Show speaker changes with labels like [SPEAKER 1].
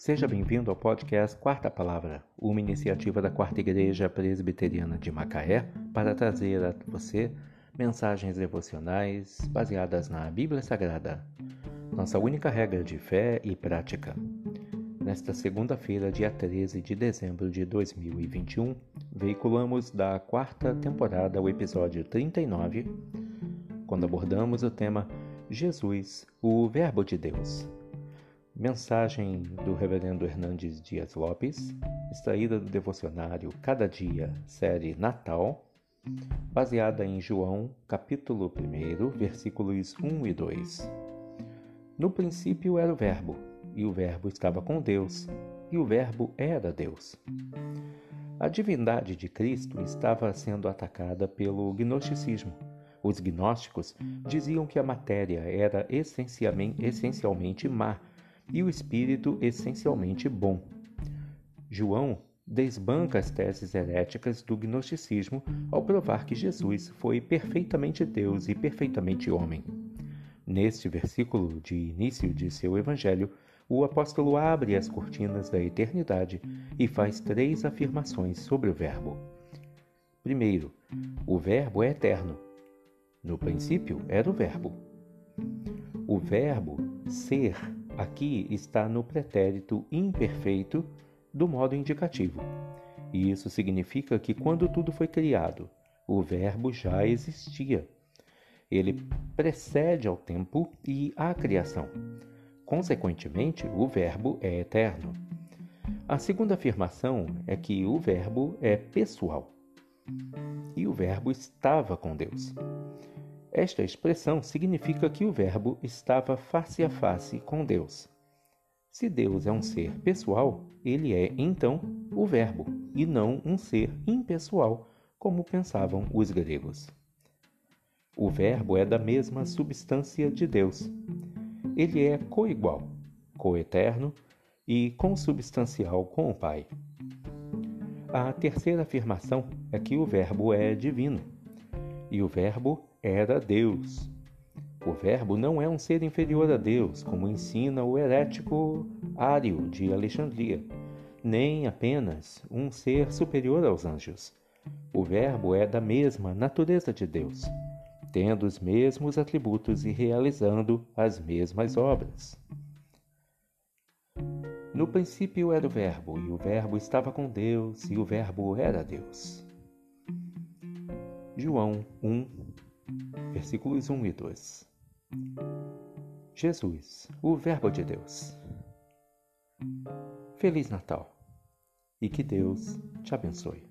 [SPEAKER 1] Seja bem-vindo ao podcast Quarta Palavra, uma iniciativa da Quarta Igreja Presbiteriana de Macaé para trazer a você mensagens devocionais baseadas na Bíblia Sagrada, nossa única regra de fé e prática. Nesta segunda-feira, dia 13 de dezembro de 2021, veiculamos da quarta temporada o episódio 39, quando abordamos o tema Jesus, o Verbo de Deus. Mensagem do Reverendo Hernandes Dias Lopes, extraída do devocionário Cada Dia, série Natal, baseada em João, capítulo 1, versículos 1 e 2. No princípio era o Verbo, e o Verbo estava com Deus, e o Verbo era Deus. A divindade de Cristo estava sendo atacada pelo gnosticismo. Os gnósticos diziam que a matéria era essencialmente, má e o espírito essencialmente bom. João desbanca as teses heréticas do gnosticismo ao provar que Jesus foi perfeitamente Deus e perfeitamente homem. Neste versículo de início de seu evangelho, o apóstolo abre as cortinas da eternidade e faz três afirmações sobre o Verbo. Primeiro, o Verbo é eterno. No princípio era o Verbo. O Verbo ser aqui está no pretérito imperfeito do modo indicativo. E isso significa que quando tudo foi criado, o Verbo já existia. Ele precede ao tempo e à criação. Consequentemente, o Verbo é eterno. A segunda afirmação é que o Verbo é pessoal. E o Verbo estava com Deus. Esta expressão significa que o Verbo estava face a face com Deus. Se Deus é um ser pessoal, ele é, então, o Verbo, e não um ser impessoal, como pensavam os gregos. O Verbo é da mesma substância de Deus. Ele é coigual, coeterno e consubstancial com o Pai. A terceira afirmação é que o Verbo é divino, e o Verbo era Deus. O Verbo não é um ser inferior a Deus, como ensina o herético Ário de Alexandria, nem apenas um ser superior aos anjos. O Verbo é da mesma natureza de Deus, tendo os mesmos atributos e realizando as mesmas obras. No princípio era o Verbo, e o Verbo estava com Deus, e o Verbo era Deus. João 1, versículos 1 e 2. Jesus, o Verbo de Deus. Feliz Natal e que Deus te abençoe.